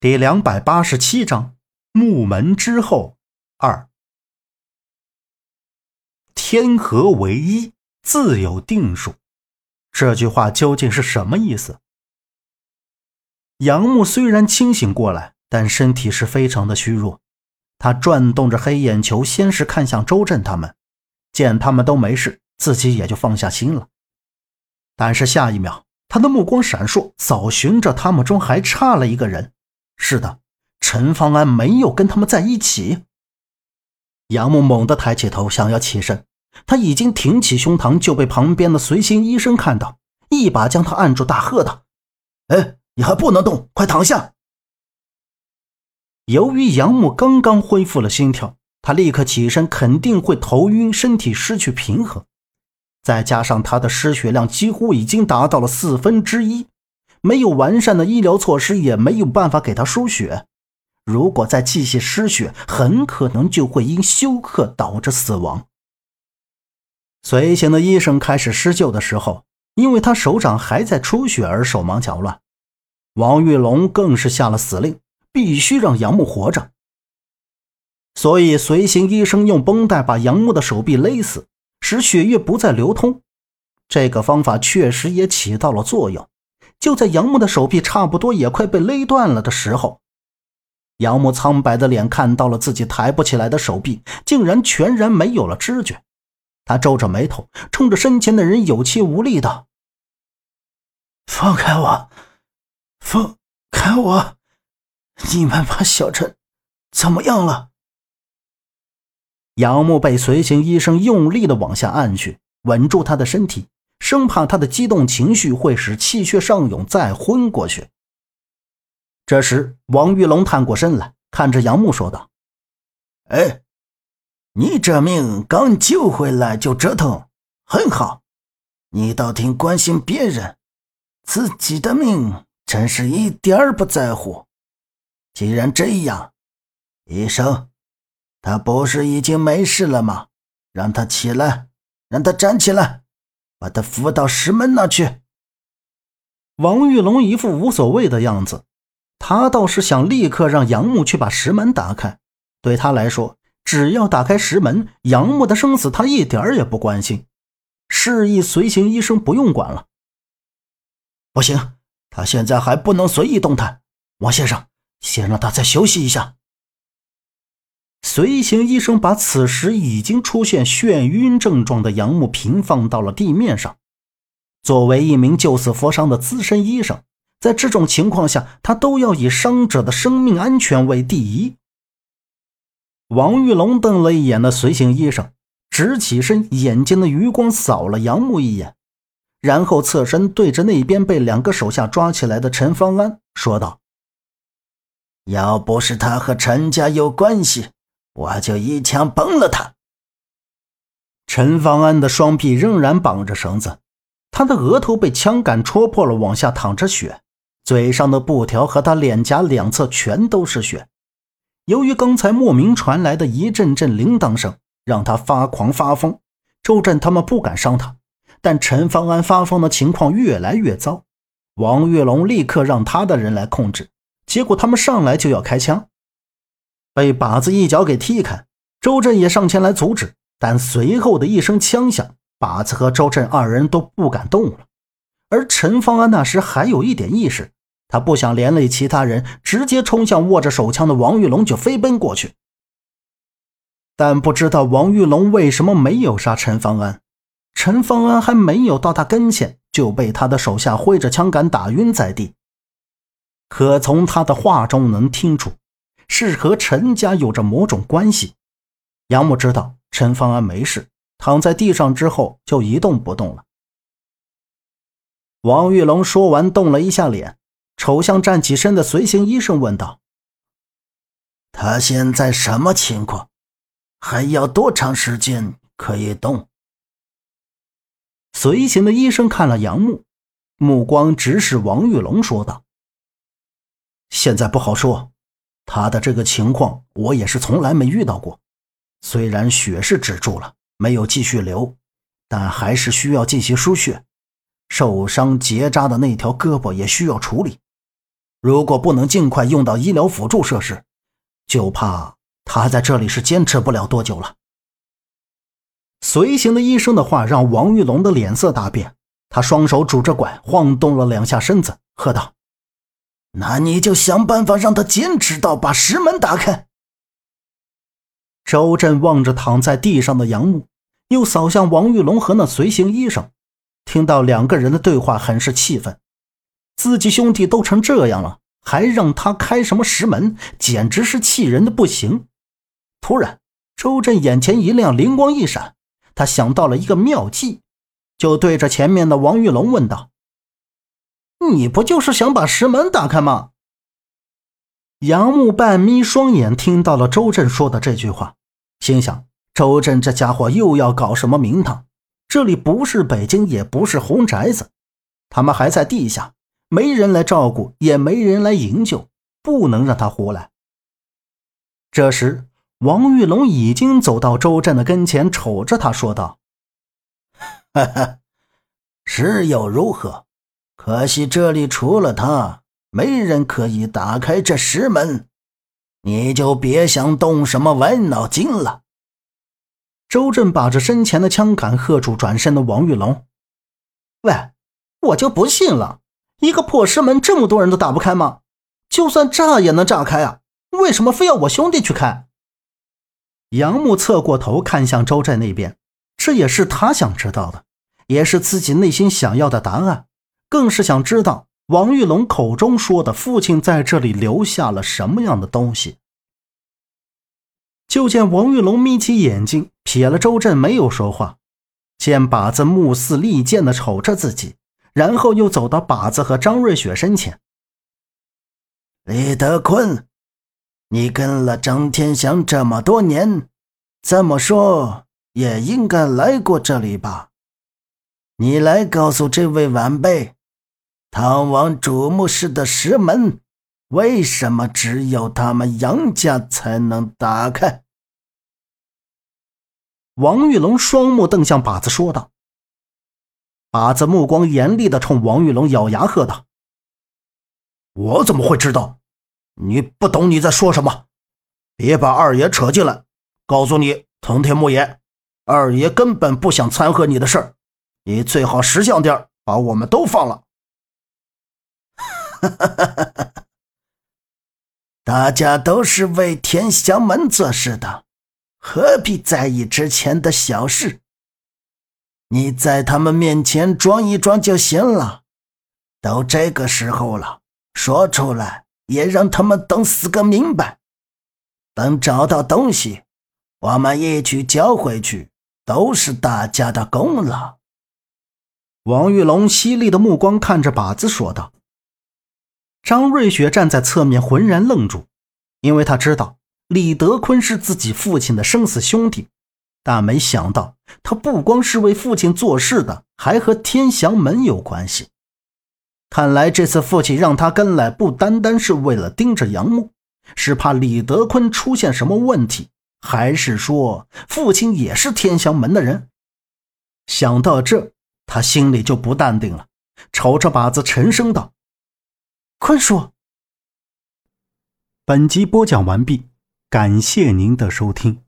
第两百八十七章木门之后二。天和为一，自有定数。这句话究竟是什么意思？杨木虽然清醒过来，但身体是非常的虚弱。他转动着黑眼球，先是看向周震他们，见他们都没事，自己也就放下心了。但是下一秒，他的目光闪烁，扫寻着他们中还差了一个人。是的，陈方安没有跟他们在一起。杨木猛地抬起头，想要起身，他已经挺起胸膛，就被旁边的随行医生看到，一把将他按住，大喝道：“哎，你还不能动，快躺下！”由于杨木刚刚恢复了心跳，他立刻起身，肯定会头晕，身体失去平衡，再加上他的失血量几乎已经达到了四分之一。没有完善的医疗措施，也没有办法给他输血。如果再继续失血，很可能就会因休克导致死亡。随行的医生开始施救的时候，因为他手掌还在出血而手忙脚乱。王玉龙更是下了死令，必须让杨木活着。所以，随行医生用绷带把杨木的手臂勒死，使血液不再流通。这个方法确实也起到了作用。就在杨木的手臂差不多也快被勒断了的时候，杨木苍白的脸看到了自己抬不起来的手臂，竟然全然没有了知觉。他皱着眉头，冲着身前的人有气无力道：“放开我，放开我！你们把小陈怎么样了？”杨木被随行医生用力的往下按去，稳住他的身体。生怕他的激动情绪会使气血上涌，再昏过去。这时，王玉龙探过身来，看着杨木说道：“哎，你这命刚救回来就折腾，很好。你倒挺关心别人，自己的命真是一点儿不在乎。既然这样，医生，他不是已经没事了吗？让他起来，让他站起来。”把他扶到石门那去。王玉龙一副无所谓的样子，他倒是想立刻让杨木去把石门打开。对他来说，只要打开石门，杨木的生死他一点也不关心。示意随行医生不用管了。不行，他现在还不能随意动弹。王先生，先让他再休息一下。随行医生把此时已经出现眩晕症状的杨木平放到了地面上。作为一名救死扶伤的资深医生，在这种情况下，他都要以伤者的生命安全为第一。王玉龙瞪了一眼那随行医生，直起身，眼睛的余光扫了杨木一眼，然后侧身对着那边被两个手下抓起来的陈方安说道：“要不是他和陈家有关系。”我就一枪崩了他。陈方安的双臂仍然绑着绳子，他的额头被枪杆戳破了，往下淌着血，嘴上的布条和他脸颊两侧全都是血。由于刚才莫名传来的一阵阵铃铛声，让他发狂发疯。周震他们不敢伤他，但陈方安发疯的情况越来越糟。王月龙立刻让他的人来控制，结果他们上来就要开枪。被靶子一脚给踢开，周震也上前来阻止，但随后的一声枪响，靶子和周震二人都不敢动了。而陈方安那时还有一点意识，他不想连累其他人，直接冲向握着手枪的王玉龙就飞奔过去。但不知道王玉龙为什么没有杀陈方安，陈方安还没有到他跟前，就被他的手下挥着枪杆打晕在地。可从他的话中能听出。是和陈家有着某种关系。杨木知道陈方安没事，躺在地上之后就一动不动了。王玉龙说完，动了一下脸，瞅向站起身的随行医生，问道：“他现在什么情况？还要多长时间可以动？”随行的医生看了杨木，目光直视王玉龙，说道：“现在不好说。”他的这个情况，我也是从来没遇到过。虽然血是止住了，没有继续流，但还是需要进行输血。受伤结扎的那条胳膊也需要处理。如果不能尽快用到医疗辅助设施，就怕他在这里是坚持不了多久了。随行的医生的话让王玉龙的脸色大变，他双手拄着拐，晃动了两下身子，喝道：“那你就想办法让他坚持到把石门打开。”周震望着躺在地上的杨木，又扫向王玉龙和那随行医生，听到两个人的对话，很是气愤。自己兄弟都成这样了，还让他开什么石门，简直是气人的不行。突然，周震眼前一亮，灵光一闪。他想到了一个妙计，就对着前面的王玉龙问道：“你不就是想把石门打开吗？”杨木半眯双眼，听到了周震说的这句话，心想：周震这家伙又要搞什么名堂？这里不是北京，也不是红宅子，他们还在地下，没人来照顾，也没人来营救，不能让他胡来。这时。王玉龙已经走到周震的跟前，瞅着他说道：“哈哈，是又如何？可惜这里除了他，没人可以打开这石门。你就别想动什么歪脑筋了。”周震把着身前的枪杆，喝住转身的王玉龙：“喂，我就不信了，一个破石门，这么多人都打不开吗？就算炸也能炸开啊，为什么非要我兄弟去开？”杨木侧过头看向周震那边，这也是他想知道的，也是自己内心想要的答案，更是想知道王玉龙口中说的父亲在这里留下了什么样的东西。就见王玉龙眯起眼睛，瞥了周震，没有说话。见靶子目似利剑的瞅着自己，然后又走到靶子和张瑞雪身前。李德坤。你跟了张天祥这么多年，怎么说也应该来过这里吧？你来告诉这位晚辈，唐王主墓室的石门为什么只有他们杨家才能打开？王玉龙双目瞪向靶子，说道：“靶子目光严厉的冲王玉龙咬牙喝道：‘我怎么会知道？’”你不懂你在说什么，别把二爷扯进来。告诉你，藤田木野，二爷根本不想掺和你的事儿，你最好识相点把我们都放了。哈哈哈哈哈！大家都是为天祥门做事的，何必在意之前的小事？你在他们面前装一装就行了。都这个时候了，说出来。也让他们等死个明白。等找到东西，我们一起交回去，都是大家的功劳。王玉龙犀利的目光看着靶子说道。张瑞雪站在侧面，浑然愣住，因为他知道李德坤是自己父亲的生死兄弟，但没想到他不光是为父亲做事的，还和天祥门有关系。看来这次父亲让他跟来，不单单是为了盯着杨木，是怕李德坤出现什么问题，还是说父亲也是天祥门的人？想到这，他心里就不淡定了，瞅着靶子沉声道：“坤叔。”本集播讲完毕，感谢您的收听。